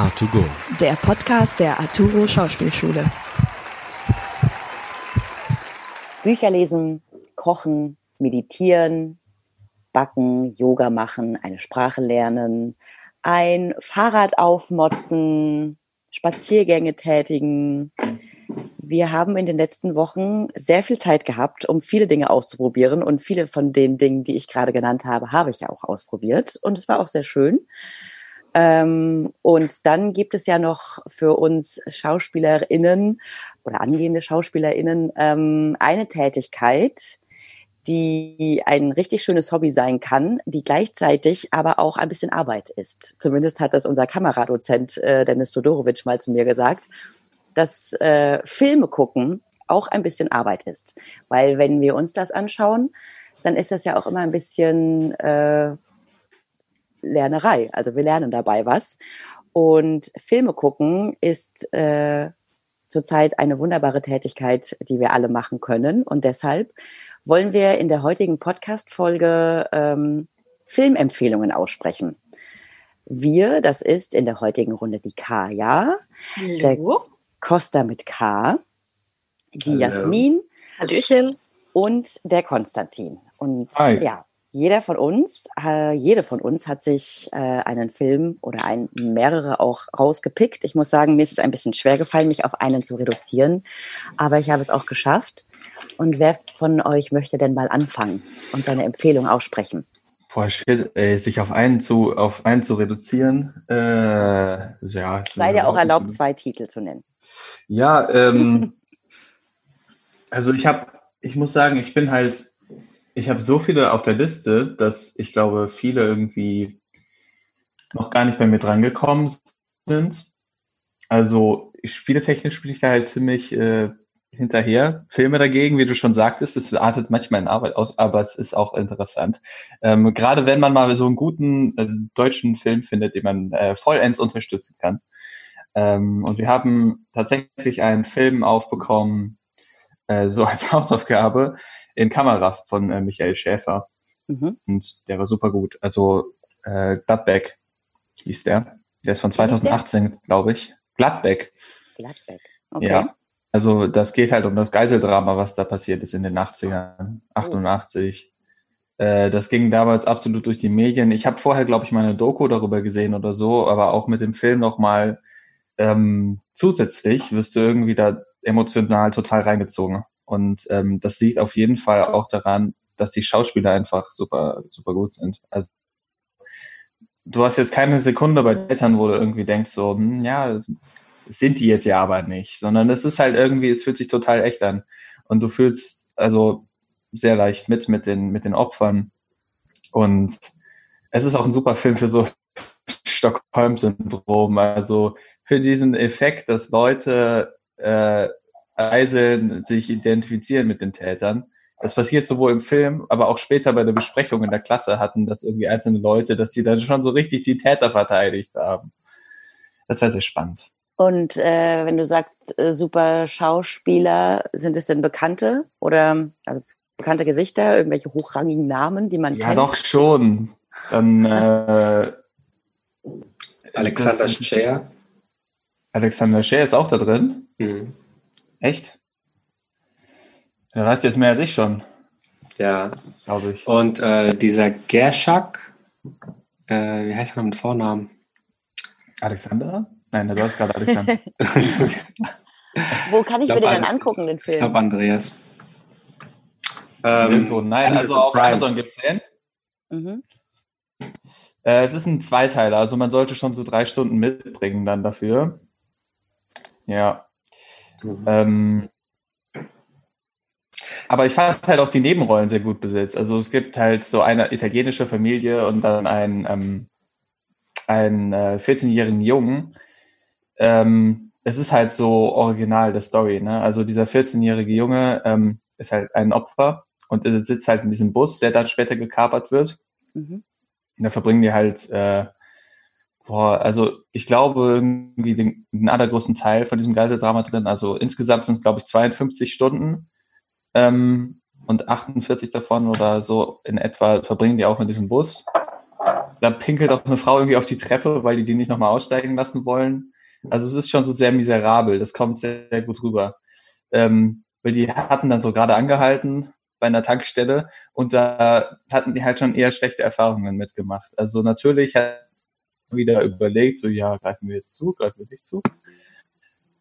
A2Go. Der Podcast der Arturo Schauspielschule. Bücher lesen, kochen, meditieren, backen, Yoga machen, eine Sprache lernen, ein Fahrrad aufmotzen, Spaziergänge tätigen. Wir haben in den letzten Wochen sehr viel Zeit gehabt, um viele Dinge auszuprobieren. Und viele von den Dingen, die ich gerade genannt habe, habe ich ja auch ausprobiert. Und es war auch sehr schön. Ähm, und dann gibt es ja noch für uns SchauspielerInnen oder angehende SchauspielerInnen ähm, eine Tätigkeit, die ein richtig schönes Hobby sein kann, die gleichzeitig aber auch ein bisschen Arbeit ist. Zumindest hat das unser Kameradozent äh, Dennis Todorovic mal zu mir gesagt, dass äh, Filme gucken auch ein bisschen Arbeit ist. Weil wenn wir uns das anschauen, dann ist das ja auch immer ein bisschen äh, Lernerei. Also wir lernen dabei was. Und Filme gucken ist äh, zurzeit eine wunderbare Tätigkeit, die wir alle machen können. Und deshalb wollen wir in der heutigen Podcast-Folge ähm, Filmempfehlungen aussprechen. Wir, das ist in der heutigen Runde die Kaya, Hallo. der Costa mit K, die Hallo. Jasmin Hallöchen. und der Konstantin. Und Hi. ja, jeder von uns, äh, jede von uns hat sich äh, einen Film oder ein, mehrere auch rausgepickt. Ich muss sagen, mir ist es ein bisschen schwer gefallen, mich auf einen zu reduzieren, aber ich habe es auch geschafft. Und wer von euch möchte denn mal anfangen und seine Empfehlung aussprechen? Boah, shit, ey, sich auf einen zu, auf einen zu reduzieren, äh, ja. Sei dir auch erlaubt, nicht- zwei Titel zu nennen. Ja, ähm, also ich habe, ich muss sagen, ich bin halt, ich habe so viele auf der Liste, dass ich glaube, viele irgendwie noch gar nicht bei mir drangekommen sind. Also spieletechnisch spiele ich da halt ziemlich äh, hinterher. Filme dagegen, wie du schon sagtest, es artet manchmal in Arbeit aus, aber es ist auch interessant. Ähm, gerade wenn man mal so einen guten äh, deutschen Film findet, den man äh, vollends unterstützen kann. Ähm, und wir haben tatsächlich einen Film aufbekommen, äh, so als Hausaufgabe, in Kamera von äh, Michael Schäfer. Mhm. Und der war super gut. Also äh, Gladbeck hieß der. Der ist von Wie hieß der? 2018, glaube ich. Gladbeck. Gladbeck. Okay. Ja. Also das geht halt um das Geiseldrama, was da passiert ist in den 80ern, 88. Äh, das ging damals absolut durch die Medien. Ich habe vorher, glaube ich, mal eine Doku darüber gesehen oder so, aber auch mit dem Film nochmal ähm, zusätzlich wirst du irgendwie da emotional total reingezogen. Und ähm, das liegt auf jeden Fall auch daran, dass die Schauspieler einfach super, super gut sind. Also du hast jetzt keine Sekunde bei Eltern, wo du irgendwie denkst, so, hm, ja, sind die jetzt ja aber nicht, sondern es ist halt irgendwie, es fühlt sich total echt an. Und du fühlst also sehr leicht mit, mit den, mit den Opfern. Und es ist auch ein super Film für so Stockholm-Syndrom, also für diesen Effekt, dass Leute äh, eiseln, sich identifizieren mit den Tätern. Das passiert sowohl im Film, aber auch später bei der Besprechung in der Klasse hatten das irgendwie einzelne Leute, dass die dann schon so richtig die Täter verteidigt haben. Das war sehr spannend. Und äh, wenn du sagst, äh, super Schauspieler, sind es denn Bekannte oder also bekannte Gesichter, irgendwelche hochrangigen Namen, die man Ja, kennt? doch schon. Dann äh, Alexander Scheer. Alexander Scheer ist auch da drin. Mhm. Echt? Der weiß jetzt mehr als ich schon, Ja. glaube ich. Und äh, dieser Gershak, äh, wie heißt er mit Vornamen? Alexander? Nein, du hast gerade Alexander. Wo kann ich, Ich mir den dann angucken, den Ich Film? glaube Andreas. Irgendwo. Nein, also auf Prime. Amazon gibt es den. Mhm. Äh, es ist ein Zweiteiler, also man sollte schon so drei Stunden mitbringen dann dafür. Ja. Mhm. Ähm, aber ich fand halt auch die Nebenrollen sehr gut besetzt. Also es gibt halt so eine italienische Familie und dann einen, ähm, einen äh, 14-jährigen Jungen. Ähm, es ist halt so original der Story. Ne? Also dieser 14-jährige Junge ähm, ist halt ein Opfer und sitzt halt in diesem Bus, der dann später gekapert wird. Mhm. Und da verbringen die halt, äh, boah, also ich glaube irgendwie den, den allergrößten Teil von diesem Geiseldrama drin. Also insgesamt sind es, glaube ich, 52 Stunden ähm, und 48 davon oder so in etwa verbringen die auch in diesem Bus. da pinkelt auch eine Frau irgendwie auf die Treppe, weil die die nicht nochmal aussteigen lassen wollen. Also es ist schon so sehr miserabel. Das kommt sehr, sehr gut rüber. Ähm, weil die hatten dann so gerade angehalten bei einer Tankstelle und da hatten die halt schon eher schlechte Erfahrungen mitgemacht. Also natürlich hat wieder überlegt, so ja, greifen wir jetzt zu, greifen wir nicht zu.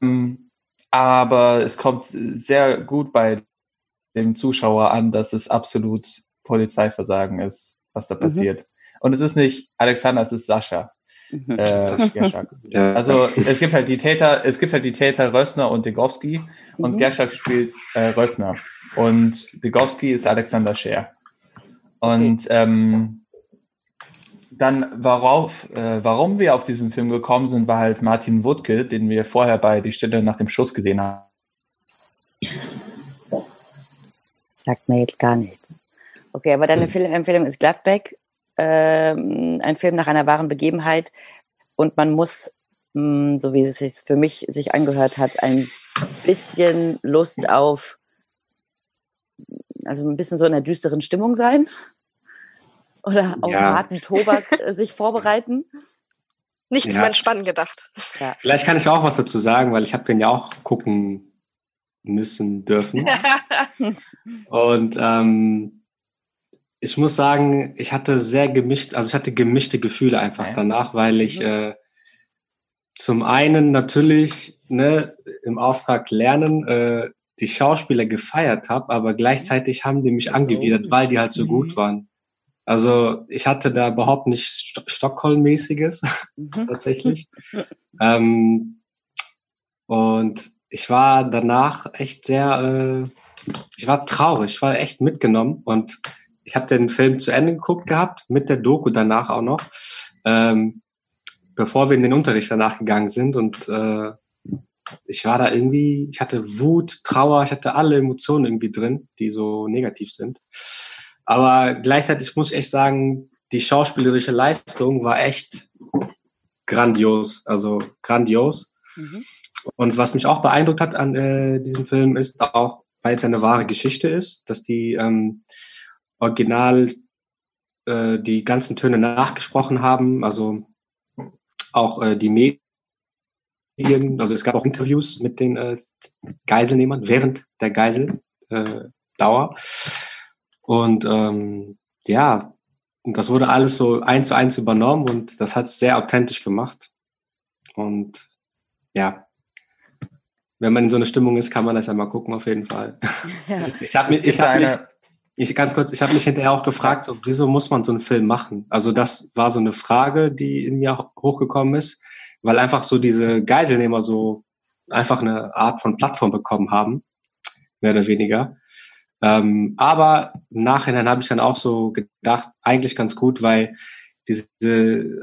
Ähm, aber es kommt sehr gut bei dem Zuschauer an, dass es absolut Polizeiversagen ist, was da mhm. passiert. Und es ist nicht Alexander, es ist Sascha. Mhm. Äh, ja. Also es gibt halt die Täter, es gibt halt die Täter Rössner und Degowski mhm. und Gerschak spielt äh, Rössner und Degowski ist Alexander Scher. Und okay. ähm, dann, worauf, äh, warum wir auf diesen Film gekommen sind, war halt Martin Wuttke, den wir vorher bei Die Stille nach dem Schuss gesehen haben. Sagt mir jetzt gar nichts. Okay, aber deine hm. Filmempfehlung ist Gladbeck ähm, ein Film nach einer wahren Begebenheit und man muss, mh, hm, so wie es sich für mich sich angehört hat, ein bisschen Lust auf, also ein bisschen so in einer düsteren Stimmung sein oder auf ja. harten Tobak äh, sich vorbereiten. Nicht ja. zum Entspannen gedacht. Ja. Vielleicht kann ich auch was dazu sagen, weil ich habe den ja auch gucken müssen dürfen. und ähm, ich muss sagen, ich hatte sehr gemischt, also ich hatte gemischte Gefühle einfach ja. danach, weil ich mhm. äh, zum einen natürlich ne, im Auftrag lernen äh, die Schauspieler gefeiert habe, aber gleichzeitig haben die mich angewidert, weil die halt so gut mhm. waren. Also ich hatte da überhaupt nichts St Stockholm-mäßiges mhm. tatsächlich. ähm, und ich war danach echt sehr, äh, ich war traurig, ich war echt mitgenommen und ich habe den Film zu Ende geguckt gehabt, mit der Doku danach auch noch, ähm, bevor wir in den Unterricht danach gegangen sind. Und äh, ich war da irgendwie, ich hatte Wut, Trauer, ich hatte alle Emotionen irgendwie drin, die so negativ sind. Aber gleichzeitig muss ich echt sagen, die schauspielerische Leistung war echt grandios, also grandios. Mhm. Und was mich auch beeindruckt hat an äh, diesem Film ist auch, weil es eine wahre Geschichte ist, dass die ähm, original äh, die ganzen Töne nachgesprochen haben, also auch äh, die Medien, also es gab auch Interviews mit den äh, Geiselnehmern während der Geiseldauer. Äh, und ähm, ja, und das wurde alles so eins zu eins übernommen und das hat es sehr authentisch gemacht. Und ja, wenn man in so einer Stimmung ist, kann man das ja mal gucken, auf jeden Fall. Ja. Ich habe mich, ich hab mich, ich ganz kurz, ich habe mich hinterher auch gefragt, so, wieso muss man so einen Film machen? Also das war so eine Frage, die in mir hochgekommen ist, weil einfach so diese Geiselnehmer so einfach eine Art von Plattform bekommen haben, mehr oder weniger. Ähm, aber im Nachhinein habe ich dann auch so gedacht, eigentlich ganz gut, weil diese,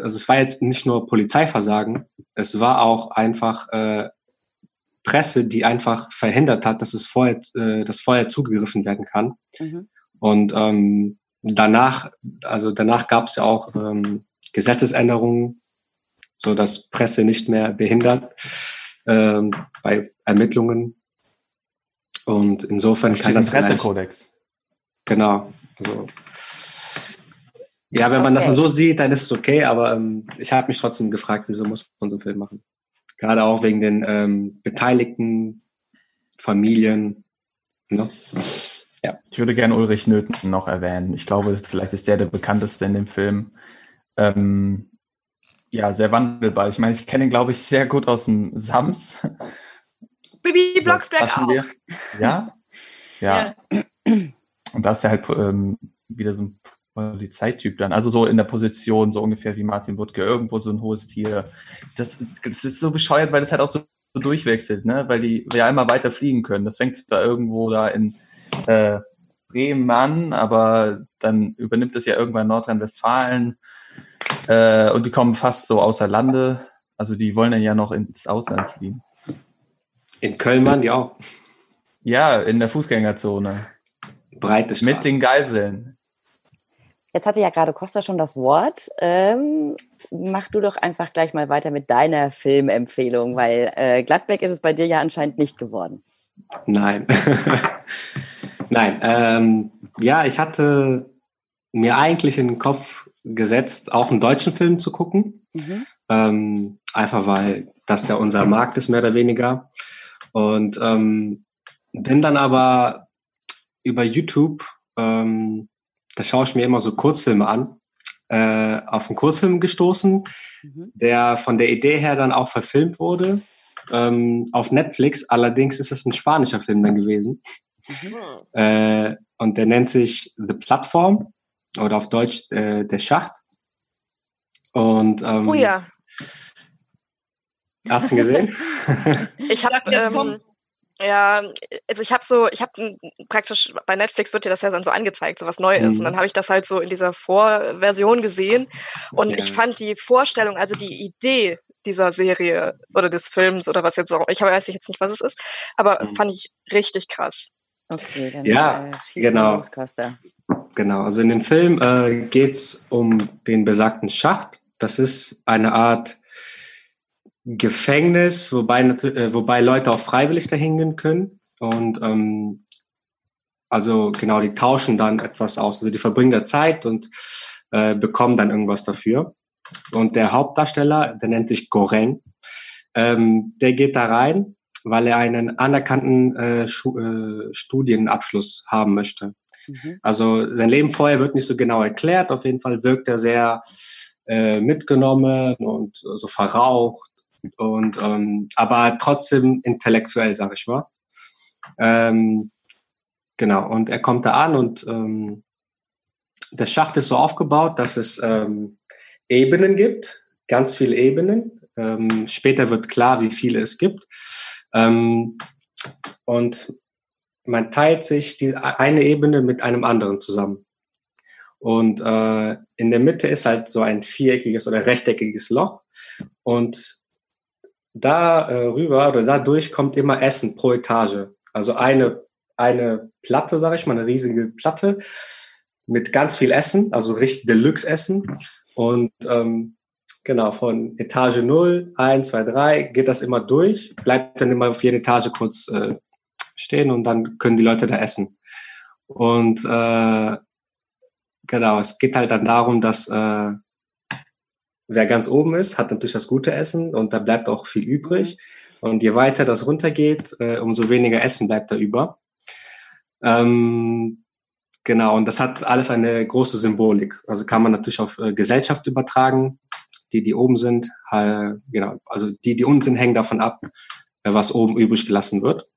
also es war jetzt nicht nur Polizeiversagen, es war auch einfach äh, Presse, die einfach verhindert hat, dass es vorher, äh, dass vorher zugegriffen werden kann. Mhm. Und ähm, danach, also danach gab es ja auch ähm, Gesetzesänderungen, so dass Presse nicht mehr behindert ähm, bei Ermittlungen. Und insofern da kann das Pressekodex. Genau. Also, ja, wenn man das dann so sieht, dann ist es okay, aber ähm, ich habe mich trotzdem gefragt, wieso muss man so einen Film machen? Gerade auch wegen den ähm, beteiligten Familien. Ne? Ja. Ich würde gerne Ulrich Nöthen noch erwähnen. Ich glaube, vielleicht ist der der bekannteste in dem Film. Ähm, ja, sehr wandelbar. Ich meine, ich kenne ihn, glaube ich, sehr gut aus dem Sams. Bibi Blocksberg auch. Ja? ja? ja? Und da ist er halt ähm, wieder so ein Polizeityp dann. Also so in der Position, so ungefähr wie Martin Wuttke, irgendwo so ein hohes Tier. Das, das ist so bescheuert, weil das halt auch so durchwechselt, ne? Weil die ja immer weiter fliegen können. Das fängt da irgendwo da in äh, Bremen an, aber dann übernimmt es ja irgendwann Nordrhein-Westfalen äh, und die kommen fast so außer Lande. Also die wollen dann ja noch ins Ausland fliegen. In Köln waren die auch. Ja, in der Fußgängerzone. Breite Straße. Mit den Geiseln. Jetzt hatte ja gerade Costa schon das Wort. Ähm, mach du doch einfach gleich mal weiter mit deiner Filmempfehlung, weil äh, Gladbeck ist es bei dir ja anscheinend nicht geworden. Nein. Nein, ähm, ja, ich hatte mir eigentlich in den Kopf gesetzt, auch einen deutschen Film zu gucken. Mhm. Ähm, einfach weil das ja unser Markt ist, mehr oder weniger. Und ähm, bin dann aber über YouTube, ähm, da schaue ich mir immer so Kurzfilme an, äh, auf einen Kurzfilm gestoßen, mhm. der von der Idee her dann auch verfilmt wurde ähm, auf Netflix. Allerdings ist es ein spanischer Film dann gewesen. Mhm. Äh, und der nennt sich The Platform oder auf Deutsch äh, Der Schacht. Und ähm, oh ja. Hast du ihn gesehen? ich habe ähm, ja, also ich habe so, ich habe praktisch bei Netflix wird dir das ja dann so angezeigt, so was neu ist. Mhm. Und dann habe ich das halt so in dieser Vorversion gesehen. Und ja. ich fand die Vorstellung, also die Idee dieser Serie oder des Films oder was jetzt auch, ich weiß jetzt nicht, was es ist, aber mhm. fand ich richtig krass. Okay, dann ja, äh, genau. Genau, also in dem Film äh, geht es um den besagten Schacht. Das ist eine Art Gefängnis, wobei, äh, wobei Leute auch freiwillig dahin gehen können. Und ähm, also genau, die tauschen dann etwas aus. Also die verbringen da Zeit und äh, bekommen dann irgendwas dafür. Und der Hauptdarsteller, der nennt sich Goren, ähm, der geht da rein, weil er einen anerkannten äh, äh, Studienabschluss haben möchte. Mhm. Also sein Leben vorher wird nicht so genau erklärt. Auf jeden Fall wirkt er sehr äh, mitgenommen und so verraucht und ähm, aber trotzdem intellektuell, sag ich mal. Ähm, genau, und er kommt da an und ähm, der Schacht ist so aufgebaut, dass es ähm, Ebenen gibt, ganz viele Ebenen. Ähm, später wird klar, wie viele es gibt. Ähm, und man teilt sich die eine Ebene mit einem anderen zusammen. Und äh, in der Mitte ist halt so ein viereckiges oder rechteckiges Loch. Und da äh, rüber oder dadurch kommt immer Essen pro Etage. Also eine, eine Platte, sage ich mal, eine riesige Platte mit ganz viel Essen, also richtig Deluxe-Essen. Und ähm, genau, von Etage 0, 1, 2, 3 geht das immer durch, bleibt dann immer auf jeder Etage kurz äh, stehen und dann können die Leute da essen. Und äh, genau, es geht halt dann darum, dass äh, wer ganz oben ist, hat natürlich das gute Essen und da bleibt auch viel übrig. Und je weiter das runtergeht, äh, umso weniger Essen bleibt da über. Ähm, genau, und das hat alles eine große Symbolik. Also kann man natürlich auf äh, Gesellschaft übertragen. Die, die oben sind, äh, genau, also die, die unten sind, hängen davon ab, äh, was oben übrig gelassen wird.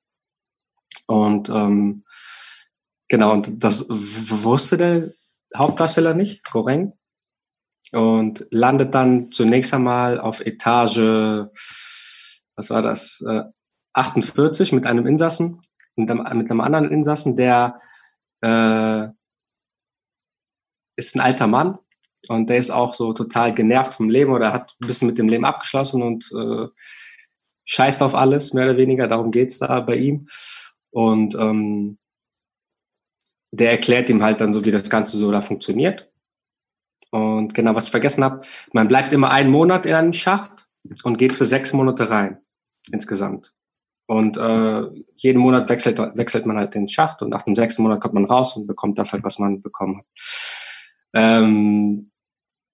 Und ähm, genau, und das wusste der Hauptdarsteller nicht, Goreng und landet dann zunächst einmal auf Etage, was war das, äh, 48 mit einem Insassen und mit einem anderen Insassen, der äh, ist ein alter Mann und der ist auch so total genervt vom Leben oder hat ein bisschen mit dem Leben abgeschlossen und äh, scheißt auf alles, mehr oder weniger, darum geht's da bei ihm. Und ähm, der erklärt ihm halt dann so, wie das Ganze so da funktioniert. Und genau, was ich vergessen habe, man bleibt immer einen Monat in einem Schacht und geht für sechs Monate rein insgesamt. Und äh, jeden Monat wechselt, wechselt man halt den Schacht und nach dem sechsten Monat kommt man raus und bekommt das halt, was man bekommen hat. Ähm,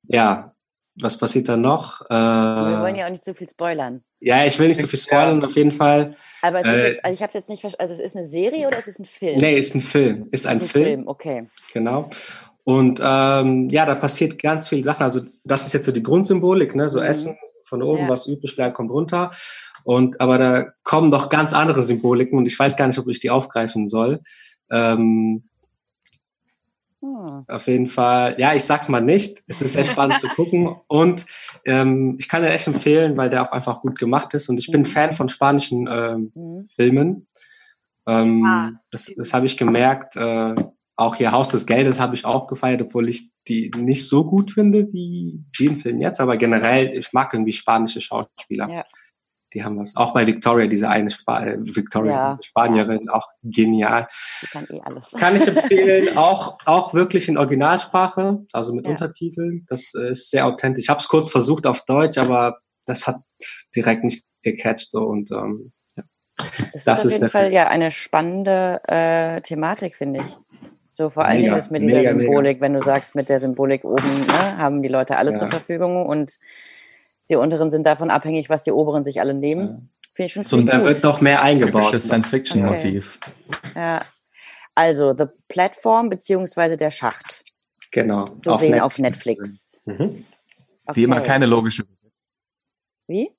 ja, was passiert dann noch? Äh, Wir wollen ja auch nicht so viel spoilern. Ja, ich will nicht so viel spoilern, auf jeden Fall. Aber es ist äh, jetzt, also ich habe jetzt nicht verstanden, also es ist eine Serie oder es ist ein Film? Nee, ist ein Film. Ist ein, ist ein Film. Film. Okay. Genau. Und ähm, ja, da passiert ganz viel Sachen. Also das ist jetzt so die Grundsymbolik, ne? So mhm. Essen von oben, ja. was übrig bleibt, kommt runter. Und aber da kommen noch ganz andere Symboliken und ich weiß gar nicht, ob ich die aufgreifen soll. Ähm, hm. Auf jeden Fall, ja, ich sag's mal nicht. Es ist sehr spannend zu gucken und ähm, ich kann den echt empfehlen, weil der auch einfach gut gemacht ist und ich bin mhm. Fan von spanischen ähm, mhm. Filmen. Ähm, ah. Das, das habe ich gemerkt. Äh, auch hier Haus des Geldes habe ich auch gefeiert, obwohl ich die nicht so gut finde wie den Film jetzt. Aber generell, ich mag irgendwie spanische Schauspieler. Ja. Die haben was. Auch bei Victoria, diese eine Spa äh, Victoria, ja. Spanierin, ja. auch genial. Die kann eh alles. Kann ich empfehlen. auch, auch wirklich in Originalsprache, also mit Untertiteln. Das ist sehr authentisch. Ich habe es kurz versucht auf Deutsch, aber das hat direkt nicht gecatcht so und ähm, ja. Das, das ist auf jeden Fall Film. ja eine spannende äh, Thematik, finde ich. So vor allem das mit dieser mega, Symbolik, mega. wenn du sagst, mit der Symbolik oben ne, haben die Leute alles ja. zur Verfügung und die unteren sind davon abhängig, was die oberen sich alle nehmen. Finde ich schon so, da wird noch mehr eingebaut. Das Science-Fiction-Motiv. Okay. Ja. Also, The Platform beziehungsweise der Schacht. Genau. Zu auf sehen Netflix. auf Netflix. Mhm. Okay. Wie immer keine logische. Wie?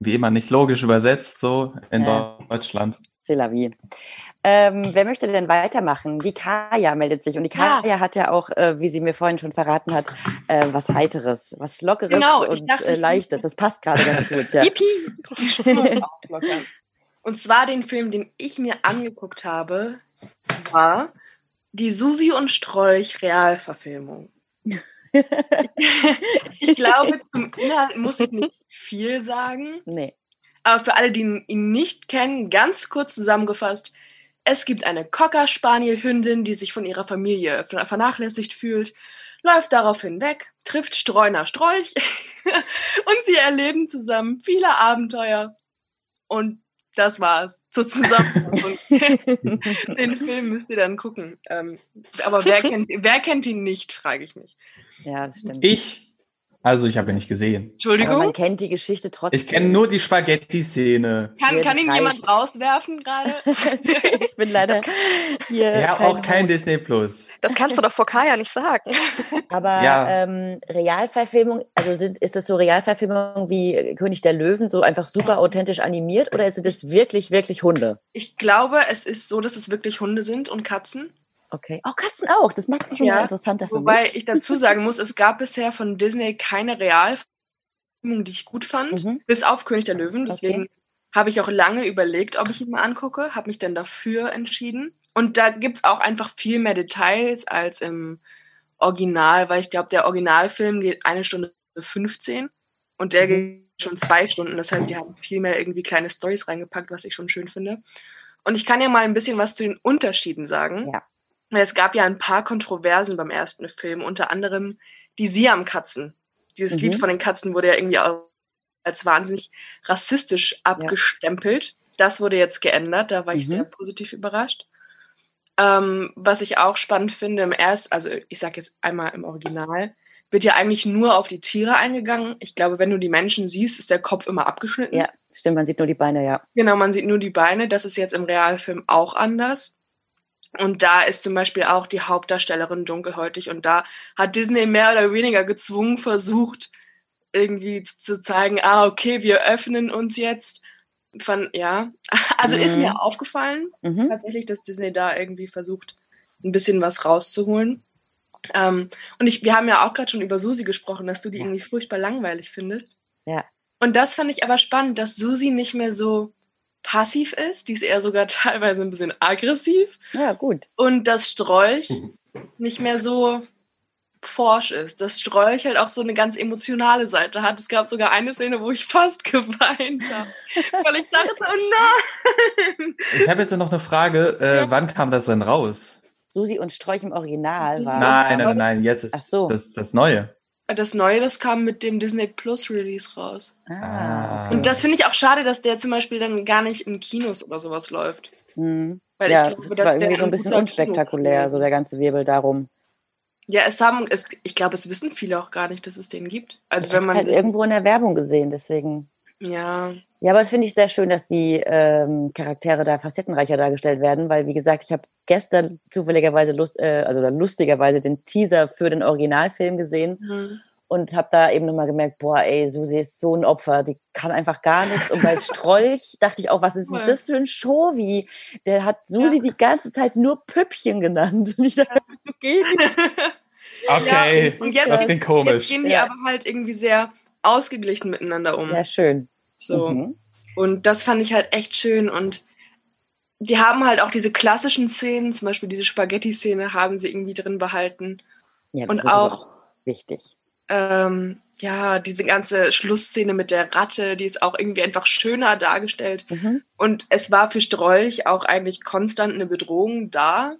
Wie immer nicht logisch übersetzt, so in ja. Deutschland. C'est la vie. Ähm, wer möchte denn weitermachen? Die Kaya meldet sich. Und die Kaya ja. hat ja auch, äh, wie sie mir vorhin schon verraten hat, äh, was Heiteres, was Lockeres genau, und dachte, äh, Leichtes. Das passt gerade ganz gut. Ja. Yippie! und zwar den Film, den ich mir angeguckt habe, war die Susi und Strolch Realverfilmung. ich glaube, zum Inhalt muss ich nicht viel sagen. Nee. Aber für alle, die ihn nicht kennen, ganz kurz zusammengefasst, es gibt eine Cocker Spaniel Hündin, die sich von ihrer Familie vernachlässigt fühlt, läuft daraufhin weg, trifft Streuner Strolch und sie erleben zusammen viele Abenteuer. Und das war's zur Zusammenfassung. Den Film müsst ihr dann gucken. Ähm, aber wer kennt, wer kennt ihn nicht, frage ich mich. Ja, das stimmt. Ich also ich habe ihn nicht gesehen. Entschuldigung. Aber man kennt die Geschichte trotzdem. Ich kenne nur die Spaghetti-Szene. Kann, kann ihn jemand rauswerfen gerade? ich bin leider hier. Ja, auch kein Haus. Disney Plus. Das kannst du doch vor Kaya nicht sagen. Aber ja. ähm, Realverfilmung, also sind, ist das so Realverfilmung wie König der Löwen, so einfach super authentisch animiert oder ist es wirklich, wirklich Hunde? Ich glaube, es ist so, dass es wirklich Hunde sind und Katzen. Okay. Auch oh, Katzen auch. Das macht es schon ja, mal interessanter für wobei mich. Wobei ich dazu sagen muss, es gab bisher von Disney keine Realfilmung, die ich gut fand, mhm. bis auf König der Löwen. Deswegen okay. habe ich auch lange überlegt, ob ich ihn mal angucke, habe mich dann dafür entschieden. Und da gibt es auch einfach viel mehr Details als im Original, weil ich glaube, der Originalfilm geht eine Stunde 15 und der mhm. geht schon zwei Stunden. Das heißt, die haben viel mehr irgendwie kleine Stories reingepackt, was ich schon schön finde. Und ich kann ja mal ein bisschen was zu den Unterschieden sagen. Ja. Es gab ja ein paar Kontroversen beim ersten Film, unter anderem die Siam-Katzen. Dieses mhm. Lied von den Katzen wurde ja irgendwie als wahnsinnig rassistisch abgestempelt. Ja. Das wurde jetzt geändert, da war ich mhm. sehr positiv überrascht. Ähm, was ich auch spannend finde, im ersten, also ich sage jetzt einmal im Original, wird ja eigentlich nur auf die Tiere eingegangen. Ich glaube, wenn du die Menschen siehst, ist der Kopf immer abgeschnitten. Ja, stimmt, man sieht nur die Beine, ja. Genau, man sieht nur die Beine. Das ist jetzt im Realfilm auch anders. Und da ist zum Beispiel auch die Hauptdarstellerin dunkelhäutig. Und da hat Disney mehr oder weniger gezwungen versucht, irgendwie zu zeigen, ah, okay, wir öffnen uns jetzt. Von, ja, also mhm. ist mir mhm. aufgefallen, mhm. tatsächlich, dass Disney da irgendwie versucht, ein bisschen was rauszuholen. Ähm, und ich, wir haben ja auch gerade schon über Susi gesprochen, dass du die irgendwie furchtbar langweilig findest. Ja. Und das fand ich aber spannend, dass Susi nicht mehr so passiv ist, die ist eher sogar teilweise ein bisschen aggressiv. Ja, gut. Und das Strolch nicht mehr so forsch ist. Das Strolch halt auch so eine ganz emotionale Seite hat. Es gab sogar eine Szene, wo ich fast geweint habe, weil ich dachte, oh nein. Ich habe jetzt noch eine Frage. Äh, ja. Wann kam das denn raus? Susi und Strolch im Original war. Nein, nein, nein, nein, jetzt ist so. das, das Neue. Das Neue, das kam mit dem Disney Plus Release raus. Ah. Und das finde ich auch schade, dass der zum Beispiel dann gar nicht in Kinos oder sowas läuft. Mhm. Weil ja, ich glaube, das war irgendwie so ein bisschen unspektakulär, so der ganze Wirbel darum. Ja, es haben, es, ich glaube, es wissen viele auch gar nicht, dass es den gibt. Also ich wenn man halt irgendwo in der Werbung gesehen, deswegen. Ja. Ja, aber das finde ich sehr schön, dass die ähm, Charaktere da facettenreicher dargestellt werden, weil wie gesagt, ich habe gestern zufälligerweise Lust, äh, also lustigerweise den Teaser für den Originalfilm gesehen mhm. und habe da eben nochmal gemerkt, boah, ey, Susi ist so ein Opfer, die kann einfach gar nichts. Und bei Strolch dachte ich auch, was ist denn das für ein Show? Der hat Susi ja. die ganze Zeit nur Püppchen genannt. Und ich dachte, so geht Okay, ja, und jetzt, das klingt komisch. Jetzt gehen die ja. aber halt irgendwie sehr ausgeglichen miteinander um. Ja, schön. So. Mhm. Und das fand ich halt echt schön. Und die haben halt auch diese klassischen Szenen, zum Beispiel diese Spaghetti-Szene, haben sie irgendwie drin behalten. Ja, das und ist auch wichtig. Ähm, ja, diese ganze Schlussszene mit der Ratte, die ist auch irgendwie einfach schöner dargestellt. Mhm. Und es war für Strolch auch eigentlich konstant eine Bedrohung da,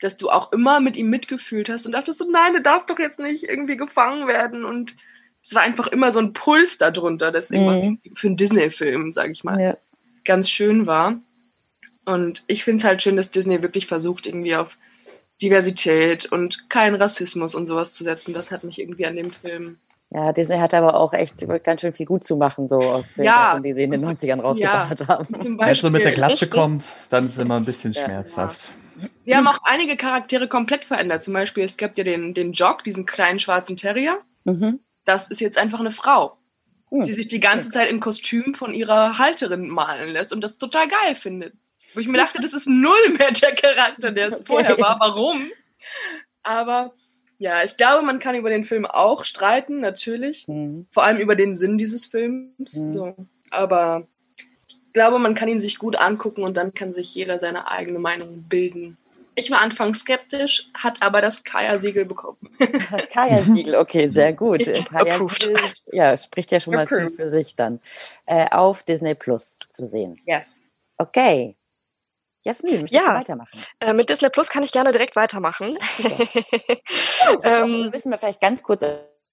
dass du auch immer mit ihm mitgefühlt hast und dachtest so, nein, der darf doch jetzt nicht irgendwie gefangen werden und es war einfach immer so ein Puls darunter, das mhm. für einen Disney-Film, sage ich mal, ja. ganz schön war. Und ich finde es halt schön, dass Disney wirklich versucht, irgendwie auf Diversität und keinen Rassismus und sowas zu setzen. Das hat mich irgendwie an dem Film. Ja, Disney hat aber auch echt ganz schön viel gut zu machen, so aus den ja. Sachen, die sie in den 90ern rausgebracht ja. haben. Wenn es so mit der Klatsche kommt, dann ist es immer ein bisschen ja. schmerzhaft. Wir haben auch einige Charaktere komplett verändert. Zum Beispiel, es gibt ja den, den Jock, diesen kleinen schwarzen Terrier. Mhm. Das ist jetzt einfach eine Frau, mhm. die sich die ganze Zeit im Kostüm von ihrer Halterin malen lässt und das total geil findet. Wo ich mir dachte, das ist null mehr der Charakter, der es okay. vorher war. Warum? Aber ja, ich glaube, man kann über den Film auch streiten, natürlich. Mhm. Vor allem über den Sinn dieses Films. Mhm. So. Aber ich glaube, man kann ihn sich gut angucken und dann kann sich jeder seine eigene Meinung bilden. Ich war anfangs skeptisch, hat aber das Kaya-Siegel bekommen. Das Kaya-Siegel, okay, sehr gut. Kaya-Siegel, ja, spricht ja schon mal viel für sich dann. Äh, auf Disney Plus zu sehen. Yes. Okay. Jasmin, möchtest ja, du weitermachen? Äh, mit Disney Plus kann ich gerne direkt weitermachen. ähm, müssen wir vielleicht ganz kurz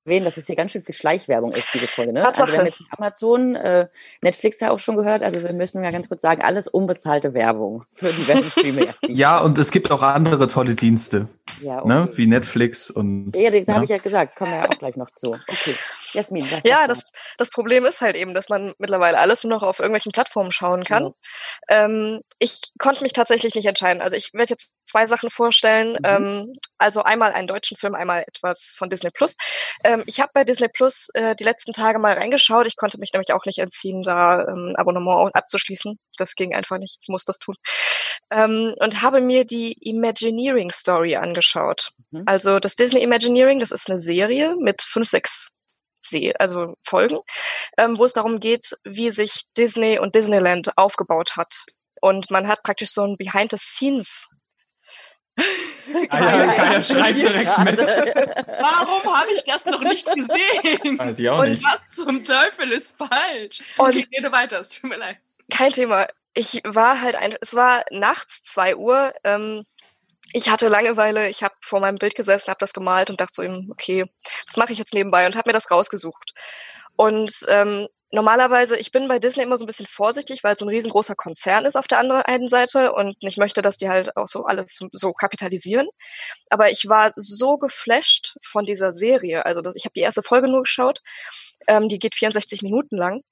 erwähnen, dass es hier ganz schön viel Schleichwerbung ist, diese Folge. Ne? Also wir haben jetzt Amazon, äh, Netflix ja auch schon gehört. Also wir müssen ja ganz kurz sagen, alles unbezahlte Werbung für diverse Streaming. ja, und es gibt auch andere tolle Dienste, ja, ne? okay. ne? wie Netflix und. Ja, da ja. habe ich ja gesagt, kommen wir ja auch gleich noch zu. Okay. Jasmin, was Ja, das, das Problem ist halt eben, dass man mittlerweile alles nur noch auf irgendwelchen Plattformen schauen kann. Ja. Ähm, ich konnte mich tatsächlich nicht entscheiden. Also ich werde jetzt zwei Sachen vorstellen. Mhm. Ähm, also einmal einen deutschen Film, einmal etwas von Disney Plus. Ähm, ich habe bei Disney Plus äh, die letzten Tage mal reingeschaut. Ich konnte mich nämlich auch nicht entziehen, da ähm, Abonnement abzuschließen. Das ging einfach nicht. Ich muss das tun. Ähm, und habe mir die Imagineering Story angeschaut. Mhm. Also das Disney Imagineering, das ist eine Serie mit fünf, sechs See, also Folgen, ähm, wo es darum geht, wie sich Disney und Disneyland aufgebaut hat. Und man hat praktisch so ein Behind the Scenes Kaya, Kaya schreibt direkt mit. Warum habe ich das noch nicht gesehen? Weiß ich auch Und nicht. was zum Teufel ist falsch? Und okay, rede weiter, es tut mir leid. Kein Thema. Ich war halt ein, es war nachts zwei Uhr. Ähm, ich hatte Langeweile, ich habe vor meinem Bild gesessen, habe das gemalt und dachte so, okay, das mache ich jetzt nebenbei und habe mir das rausgesucht. Und ähm, normalerweise, ich bin bei Disney immer so ein bisschen vorsichtig, weil es so ein riesengroßer Konzern ist auf der anderen einen Seite und ich möchte, dass die halt auch so alles so, so kapitalisieren. Aber ich war so geflasht von dieser Serie. Also das, ich habe die erste Folge nur geschaut. Ähm, die geht 64 Minuten lang.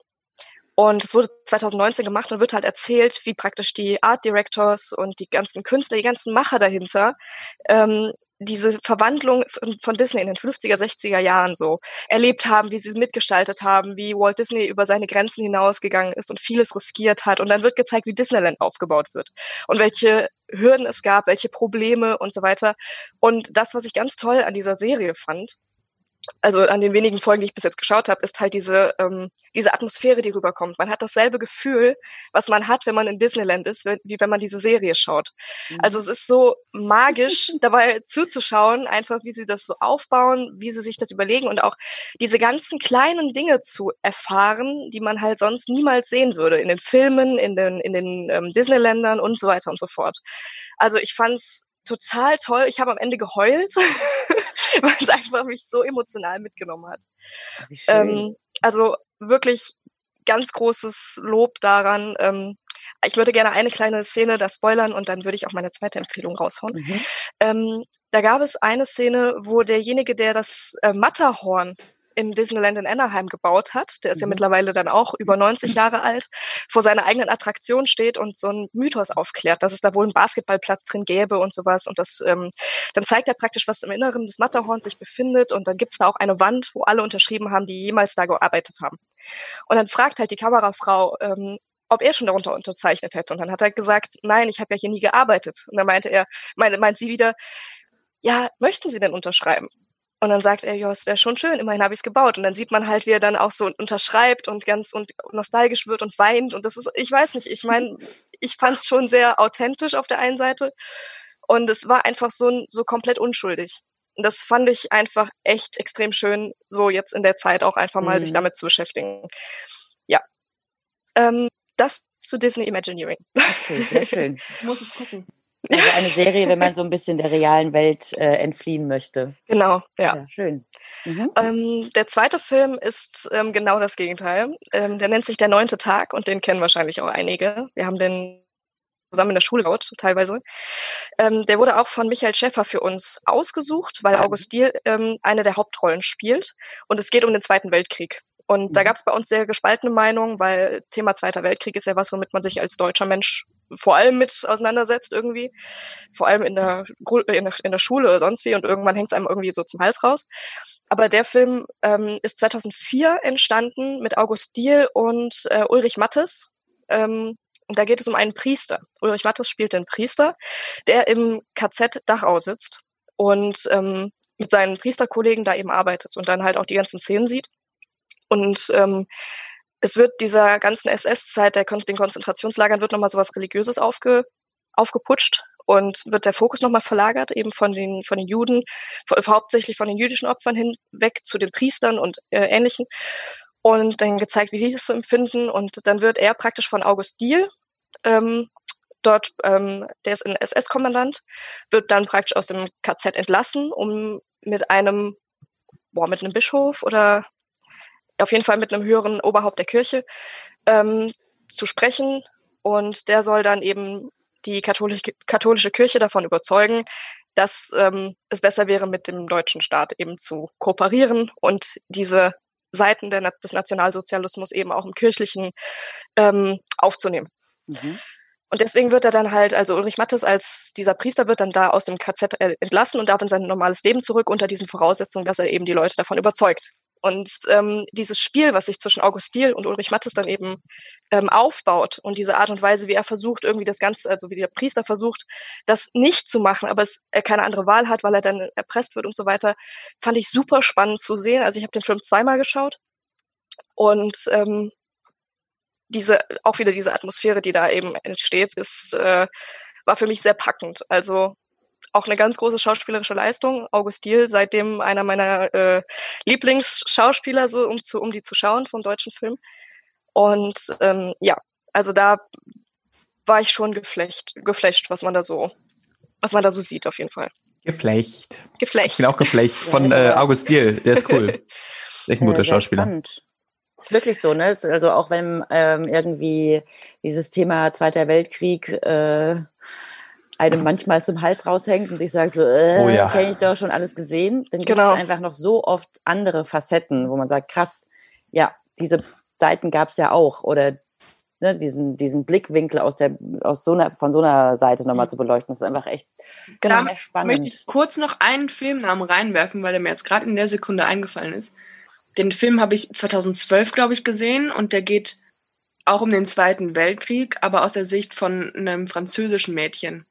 Und es wurde 2019 gemacht und wird halt erzählt, wie praktisch die Art Directors und die ganzen Künstler, die ganzen Macher dahinter ähm, diese Verwandlung von Disney in den 50er, 60er Jahren so erlebt haben, wie sie es mitgestaltet haben, wie Walt Disney über seine Grenzen hinausgegangen ist und vieles riskiert hat. Und dann wird gezeigt, wie Disneyland aufgebaut wird und welche Hürden es gab, welche Probleme und so weiter. Und das, was ich ganz toll an dieser Serie fand, also an den wenigen Folgen, die ich bis jetzt geschaut habe, ist halt diese, ähm, diese Atmosphäre, die rüberkommt. Man hat dasselbe Gefühl, was man hat, wenn man in Disneyland ist, wie wenn man diese Serie schaut. Mhm. Also es ist so magisch, dabei zuzuschauen, einfach wie sie das so aufbauen, wie sie sich das überlegen und auch diese ganzen kleinen Dinge zu erfahren, die man halt sonst niemals sehen würde in den Filmen, in den, in den ähm, Disneyländern und so weiter und so fort. Also ich fand's total toll. Ich habe am Ende geheult, weil es einfach mich so emotional mitgenommen hat. Ähm, also wirklich ganz großes Lob daran. Ähm, ich würde gerne eine kleine Szene da spoilern und dann würde ich auch meine zweite Empfehlung raushauen. Mhm. Ähm, da gab es eine Szene, wo derjenige, der das äh, Matterhorn im Disneyland in Anaheim gebaut hat, der ist mhm. ja mittlerweile dann auch über 90 Jahre alt, vor seiner eigenen Attraktion steht und so einen Mythos aufklärt, dass es da wohl einen Basketballplatz drin gäbe und sowas. Und das, ähm, dann zeigt er praktisch, was im Inneren des Matterhorns sich befindet. Und dann gibt's da auch eine Wand, wo alle unterschrieben haben, die jemals da gearbeitet haben. Und dann fragt halt die Kamerafrau, ähm, ob er schon darunter unterzeichnet hätte. Und dann hat er gesagt, nein, ich habe ja hier nie gearbeitet. Und dann meinte er, meint, meint sie wieder, ja, möchten Sie denn unterschreiben? Und dann sagt er, ja, es wäre schon schön, immerhin habe ich es gebaut. Und dann sieht man halt, wie er dann auch so unterschreibt und ganz und nostalgisch wird und weint. Und das ist, ich weiß nicht, ich meine, ich fand es schon sehr authentisch auf der einen Seite. Und es war einfach so, so komplett unschuldig. Und das fand ich einfach echt extrem schön, so jetzt in der Zeit auch einfach mal mhm. sich damit zu beschäftigen. Ja. Ähm, das zu Disney Imagineering. Okay, sehr schön. Muss es gucken. Also eine Serie, wenn man so ein bisschen der realen Welt äh, entfliehen möchte. Genau, ja. ja schön. Mhm. Ähm, der zweite Film ist ähm, genau das Gegenteil. Ähm, der nennt sich Der neunte Tag und den kennen wahrscheinlich auch einige. Wir haben den zusammen in der Schule gebaut, teilweise. Ähm, der wurde auch von Michael Schäffer für uns ausgesucht, weil August Diel ähm, eine der Hauptrollen spielt. Und es geht um den Zweiten Weltkrieg. Und mhm. da gab es bei uns sehr gespaltene Meinungen, weil Thema Zweiter Weltkrieg ist ja was, womit man sich als deutscher Mensch vor allem mit auseinandersetzt irgendwie. Vor allem in der, in der, in der Schule oder sonst wie. Und irgendwann hängt es einem irgendwie so zum Hals raus. Aber der Film ähm, ist 2004 entstanden mit August Diel und äh, Ulrich Mattes. Ähm, und da geht es um einen Priester. Ulrich Mattes spielt den Priester, der im KZ Dachau sitzt und ähm, mit seinen Priesterkollegen da eben arbeitet und dann halt auch die ganzen Szenen sieht. Und ähm, es wird dieser ganzen SS-Zeit, der den Konzentrationslagern, wird nochmal sowas Religiöses aufge, aufgeputscht und wird der Fokus nochmal verlagert, eben von den, von den Juden, hauptsächlich von den jüdischen Opfern hinweg zu den Priestern und äh, Ähnlichen. Und dann gezeigt, wie die das so empfinden. Und dann wird er praktisch von August Diehl, ähm, dort, ähm, der ist ein SS-Kommandant, wird dann praktisch aus dem KZ entlassen, um mit einem, boah, mit einem Bischof oder auf jeden Fall mit einem höheren Oberhaupt der Kirche ähm, zu sprechen. Und der soll dann eben die katholische, katholische Kirche davon überzeugen, dass ähm, es besser wäre, mit dem deutschen Staat eben zu kooperieren und diese Seiten der, des Nationalsozialismus eben auch im kirchlichen ähm, aufzunehmen. Mhm. Und deswegen wird er dann halt, also Ulrich Mattes als dieser Priester wird dann da aus dem KZ entlassen und darf in sein normales Leben zurück unter diesen Voraussetzungen, dass er eben die Leute davon überzeugt. Und ähm, dieses Spiel, was sich zwischen August Diel und Ulrich Mattes dann eben ähm, aufbaut und diese Art und Weise, wie er versucht, irgendwie das Ganze, also wie der Priester versucht, das nicht zu machen, aber es, er keine andere Wahl hat, weil er dann erpresst wird und so weiter, fand ich super spannend zu sehen. Also ich habe den Film zweimal geschaut und ähm, diese auch wieder diese Atmosphäre, die da eben entsteht, ist äh, war für mich sehr packend. Also auch eine ganz große schauspielerische Leistung. August Diel, seitdem einer meiner äh, Lieblingsschauspieler, so um, zu, um die zu schauen vom deutschen Film. Und ähm, ja, also da war ich schon geflecht, geflecht, was man da so, was man da so sieht, auf jeden Fall. Geflecht. Geflecht. Ich bin auch geflecht von äh, August Diel, der ist cool. Echt ein guter ja, Schauspieler. Spannend. Ist wirklich so, ne? Also auch wenn ähm, irgendwie dieses Thema Zweiter Weltkrieg äh, einem manchmal zum Hals raushängt und sich sagt so, äh, oh ja. kenne ich doch schon alles gesehen, dann gibt genau. es einfach noch so oft andere Facetten, wo man sagt, krass, ja, diese Seiten gab es ja auch oder ne, diesen, diesen Blickwinkel aus der, aus so einer, von so einer Seite nochmal mhm. zu beleuchten, das ist einfach echt genau. Da spannend. möchte ich kurz noch einen Filmnamen reinwerfen, weil der mir jetzt gerade in der Sekunde eingefallen ist. Den Film habe ich 2012, glaube ich, gesehen und der geht auch um den Zweiten Weltkrieg, aber aus der Sicht von einem französischen Mädchen.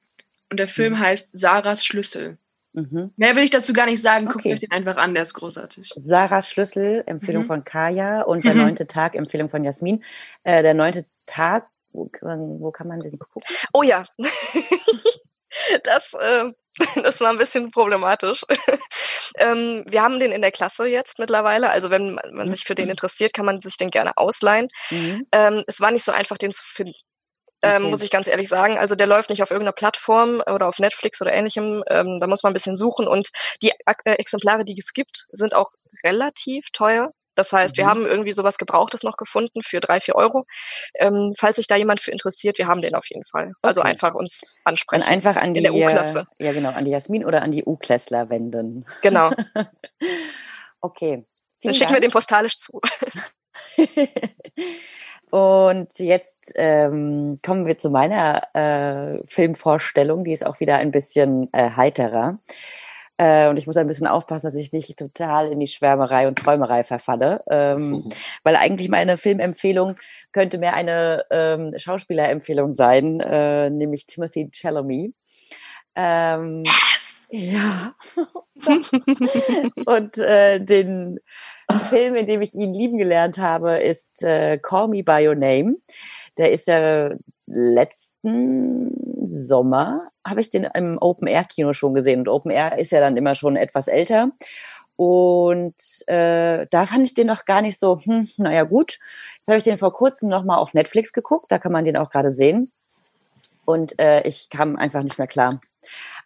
Und der Film mhm. heißt Sarahs Schlüssel. Mhm. Mehr will ich dazu gar nicht sagen. Guckt okay. euch den einfach an, der ist großartig. Sarahs Schlüssel, Empfehlung mhm. von Kaya und der mhm. neunte Tag, Empfehlung von Jasmin. Äh, der neunte Tag, wo, wo, kann man den gucken? Oh ja. das, äh, das war ein bisschen problematisch. ähm, wir haben den in der Klasse jetzt mittlerweile. Also wenn man sich für den mhm. interessiert, kann man sich den gerne ausleihen. Mhm. Ähm, es war nicht so einfach, den zu finden. Ähm, okay. muss ich ganz ehrlich sagen. Also der läuft nicht auf irgendeiner Plattform oder auf Netflix oder ähnlichem. Ähm, da muss man ein bisschen suchen. Und die äh, Exemplare, die es gibt, sind auch relativ teuer. Das heißt, mhm. wir haben irgendwie sowas Gebrauchtes noch gefunden für drei, vier Euro. Ähm, falls sich da jemand für interessiert, wir haben den auf jeden Fall. Also okay. einfach uns ansprechen. Dann einfach an die U-Klasse. Ja, genau, an die Jasmin oder an die U-Klässler wenden. Genau. okay. Vielen Dann schicken Dank. wir den postalisch zu. Und jetzt ähm, kommen wir zu meiner äh, Filmvorstellung, die ist auch wieder ein bisschen äh, heiterer. Äh, und ich muss ein bisschen aufpassen, dass ich nicht total in die Schwärmerei und Träumerei verfalle. Ähm, mhm. Weil eigentlich meine Filmempfehlung könnte mehr eine ähm, Schauspielerempfehlung sein, äh, nämlich Timothy Chalamet. Ähm, yes! Ja. und äh, den Film, in dem ich ihn lieben gelernt habe, ist äh, Call Me By Your Name. Der ist ja letzten Sommer, habe ich den im Open Air Kino schon gesehen. Und Open Air ist ja dann immer schon etwas älter. Und äh, da fand ich den noch gar nicht so, hm, naja gut. Jetzt habe ich den vor kurzem nochmal auf Netflix geguckt, da kann man den auch gerade sehen. Und äh, ich kam einfach nicht mehr klar.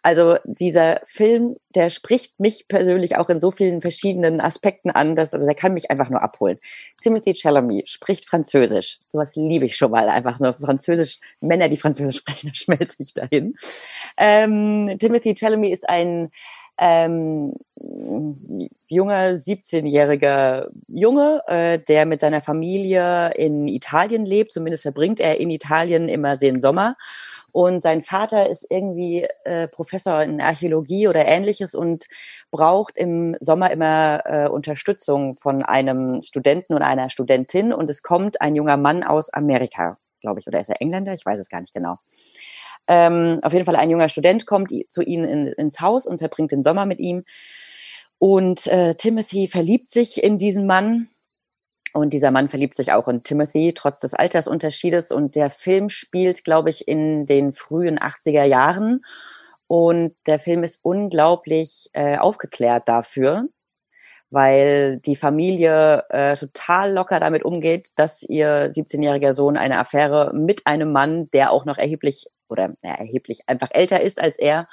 Also dieser Film, der spricht mich persönlich auch in so vielen verschiedenen Aspekten an, dass also der kann mich einfach nur abholen. Timothy Chalamet spricht Französisch. Sowas liebe ich schon mal. Einfach nur Französisch. Männer, die Französisch sprechen, schmelze ich dahin. Ähm, Timothy Chalamet ist ein ähm, junger 17-jähriger Junge, äh, der mit seiner Familie in Italien lebt. Zumindest verbringt er in Italien immer den Sommer. Und sein Vater ist irgendwie äh, Professor in Archäologie oder ähnliches und braucht im Sommer immer äh, Unterstützung von einem Studenten und einer Studentin. Und es kommt ein junger Mann aus Amerika, glaube ich, oder ist er Engländer? Ich weiß es gar nicht genau. Ähm, auf jeden Fall ein junger Student kommt zu ihnen in, ins Haus und verbringt den Sommer mit ihm. Und äh, Timothy verliebt sich in diesen Mann. Und dieser Mann verliebt sich auch in Timothy, trotz des Altersunterschiedes. Und der Film spielt, glaube ich, in den frühen 80er Jahren. Und der Film ist unglaublich äh, aufgeklärt dafür, weil die Familie äh, total locker damit umgeht, dass ihr 17-jähriger Sohn eine Affäre mit einem Mann, der auch noch erheblich oder ja, erheblich einfach älter ist als er.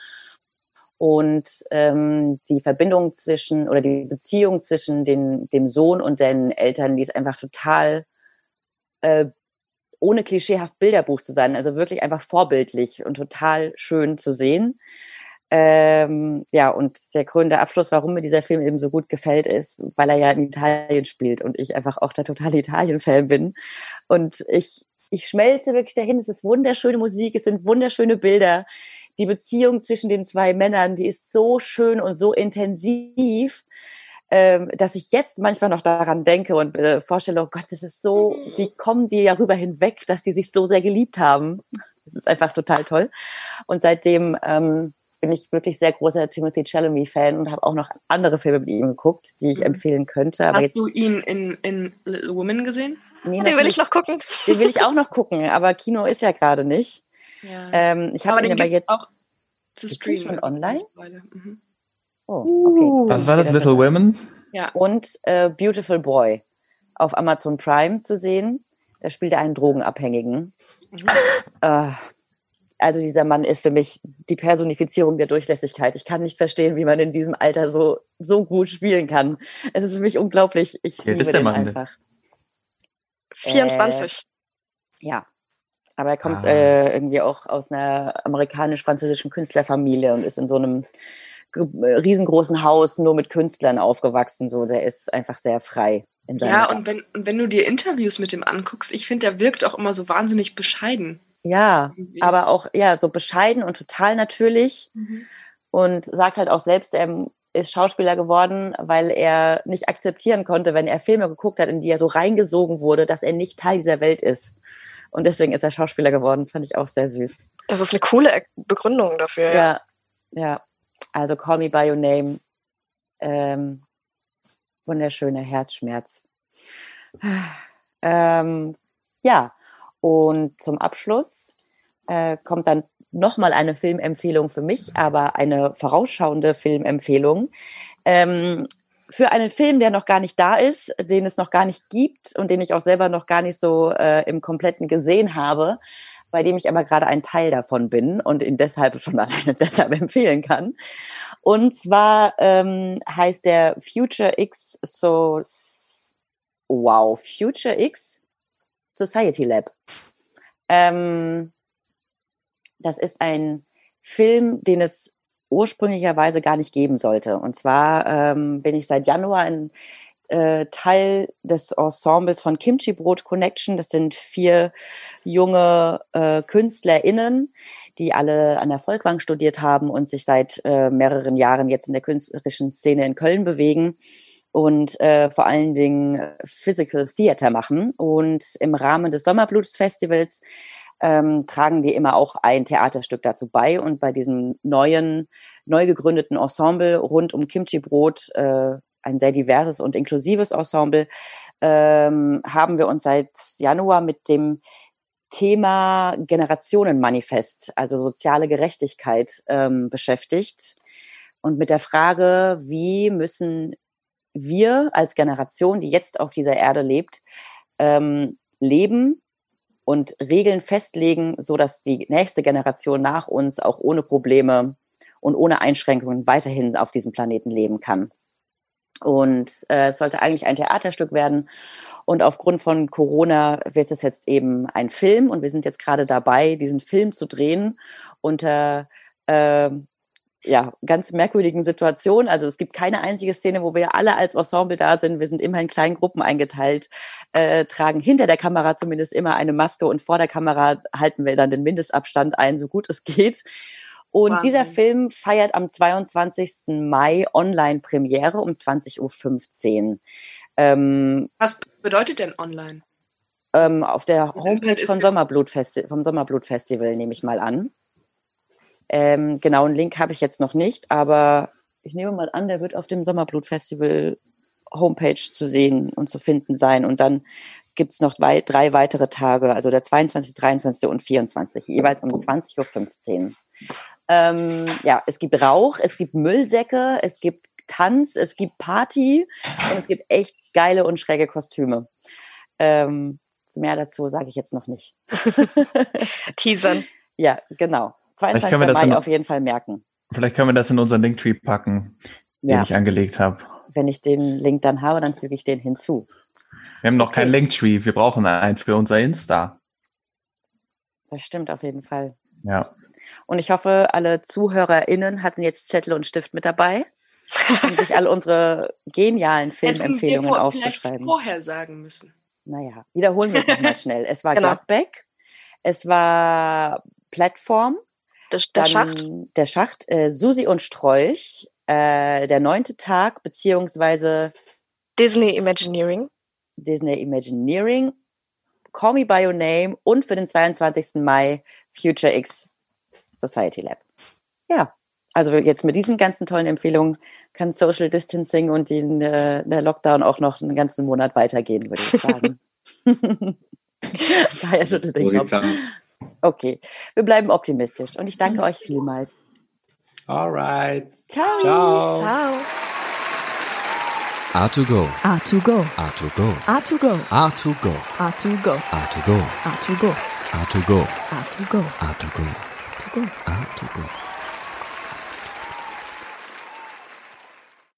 Und ähm, die Verbindung zwischen oder die Beziehung zwischen den, dem Sohn und den Eltern, die ist einfach total äh, ohne klischeehaft Bilderbuch zu sein, also wirklich einfach vorbildlich und total schön zu sehen. Ähm, ja, und der krönende Abschluss, warum mir dieser Film eben so gut gefällt, ist, weil er ja in Italien spielt und ich einfach auch der totale Italien-Fan bin. Und ich ich schmelze wirklich dahin. Es ist wunderschöne Musik, es sind wunderschöne Bilder. Die Beziehung zwischen den zwei Männern, die ist so schön und so intensiv, ähm, dass ich jetzt manchmal noch daran denke und äh, vorstelle, oh Gott, das ist so, mhm. wie kommen die darüber hinweg, dass die sich so sehr geliebt haben? Das ist einfach total toll. Und seitdem ähm, bin ich wirklich sehr großer Timothy Chalamet-Fan und habe auch noch andere Filme mit ihm geguckt, die ich mhm. empfehlen könnte. Aber Hast jetzt, du ihn in, in Little Women gesehen? Nee, den will nicht. ich noch gucken. Den will ich auch noch gucken, aber Kino ist ja gerade nicht. Ja. Ähm, ich habe ihn aber jetzt auch zu streamen. schon online? Mhm. Oh, okay. Uh. Was war das, Little Women? Ja. Und äh, Beautiful Boy auf Amazon Prime zu sehen. Da spielt er einen Drogenabhängigen. Mhm. Äh, also dieser Mann ist für mich die Personifizierung der Durchlässigkeit. Ich kann nicht verstehen, wie man in diesem Alter so, so gut spielen kann. Es ist für mich unglaublich. Ich liebe ist der Mann einfach. 24. Äh, ja. Aber er kommt ah. äh, irgendwie auch aus einer amerikanisch-französischen Künstlerfamilie und ist in so einem riesengroßen Haus nur mit Künstlern aufgewachsen. So, der ist einfach sehr frei. ja, und wenn, und wenn du dir Interviews mit ihm anguckst, ich finde, der wirkt auch immer so wahnsinnig bescheiden. Ja, aber auch ja so bescheiden und total natürlich mhm. und sagt halt auch selbst, er ist Schauspieler geworden, weil er nicht akzeptieren konnte, wenn er Filme geguckt hat, in die er so reingesogen wurde, dass er nicht Teil dieser Welt ist. Und deswegen ist er Schauspieler geworden. Das fand ich auch sehr süß. Das ist eine coole Begründung dafür. Ja, ja. ja. Also Call Me by Your Name. Ähm, wunderschöner Herzschmerz. Ähm, ja, und zum Abschluss äh, kommt dann nochmal eine Filmempfehlung für mich, aber eine vorausschauende Filmempfehlung. Ähm, für einen Film, der noch gar nicht da ist, den es noch gar nicht gibt und den ich auch selber noch gar nicht so äh, im Kompletten gesehen habe, bei dem ich aber gerade ein Teil davon bin und ihn deshalb schon alleine deshalb empfehlen kann. Und zwar ähm, heißt der Future X so wow Future X Society Lab. Ähm, das ist ein Film, den es ursprünglicherweise gar nicht geben sollte. Und zwar ähm, bin ich seit Januar ein äh, Teil des Ensembles von Kimchi Brot Connection. Das sind vier junge äh, KünstlerInnen, die alle an der Volkwang studiert haben und sich seit äh, mehreren Jahren jetzt in der künstlerischen Szene in Köln bewegen und äh, vor allen Dingen Physical Theater machen. Und im Rahmen des Sommerbluts Festivals ähm, tragen die immer auch ein Theaterstück dazu bei. Und bei diesem neuen, neu gegründeten Ensemble rund um Kimchi Brot, äh, ein sehr diverses und inklusives Ensemble, ähm, haben wir uns seit Januar mit dem Thema Generationenmanifest, also soziale Gerechtigkeit, ähm, beschäftigt. Und mit der Frage, wie müssen wir als Generation, die jetzt auf dieser Erde lebt, ähm, leben, und Regeln festlegen, so dass die nächste Generation nach uns auch ohne Probleme und ohne Einschränkungen weiterhin auf diesem Planeten leben kann. Und äh, es sollte eigentlich ein Theaterstück werden. Und aufgrund von Corona wird es jetzt eben ein Film. Und wir sind jetzt gerade dabei, diesen Film zu drehen unter äh, ja, ganz merkwürdigen Situationen. Also es gibt keine einzige Szene, wo wir alle als Ensemble da sind. Wir sind immer in kleinen Gruppen eingeteilt, äh, tragen hinter der Kamera zumindest immer eine Maske und vor der Kamera halten wir dann den Mindestabstand ein, so gut es geht. Und Wahnsinn. dieser Film feiert am 22. Mai Online-Premiere um 20.15 Uhr. Ähm, Was bedeutet denn online? Ähm, auf der Homepage vom Sommerblutfestival, vom Sommerblutfestival nehme ich mal an. Ähm, genau, einen Link habe ich jetzt noch nicht, aber ich nehme mal an, der wird auf dem Sommerblutfestival Homepage zu sehen und zu finden sein. Und dann gibt es noch drei, drei weitere Tage, also der 22., 23. und 24, jeweils um 20.15 Uhr. Ähm, ja, es gibt Rauch, es gibt Müllsäcke, es gibt Tanz, es gibt Party und es gibt echt geile und schräge Kostüme. Ähm, mehr dazu sage ich jetzt noch nicht. Teasern. Ja, genau. 22. Mai in, auf jeden Fall merken. Vielleicht können wir das in unseren Linktree packen, den ja. ich angelegt habe. Wenn ich den Link dann habe, dann füge ich den hinzu. Wir haben noch okay. keinen Linktree, wir brauchen einen für unser Insta. Das stimmt auf jeden Fall. Ja. Und ich hoffe, alle ZuhörerInnen hatten jetzt Zettel und Stift mit dabei, um sich all unsere genialen Filmempfehlungen wir aufzuschreiben. vorher sagen müssen. Naja, wiederholen wir es nochmal schnell. Es war genau. Gladbeck, es war Plattform, der, der Schacht, der Schacht, äh, Susi und Strolch, äh, der neunte Tag, beziehungsweise Disney Imagineering. Disney Imagineering, Call Me By Your Name und für den 22. Mai Future X Society Lab. Ja, also jetzt mit diesen ganzen tollen Empfehlungen kann Social Distancing und den, äh, der Lockdown auch noch einen ganzen Monat weitergehen, würde ich sagen. Kaya schüttelt den Kopf. Okay, wir bleiben optimistisch und ich danke euch vielmals. Alright. Ciao. Ciao. Ciao. A2Go. A2Go. A2Go. A2Go. A2Go. A2Go. A2Go. A2Go. A2Go. A2Go. A2Go. go. A2Go.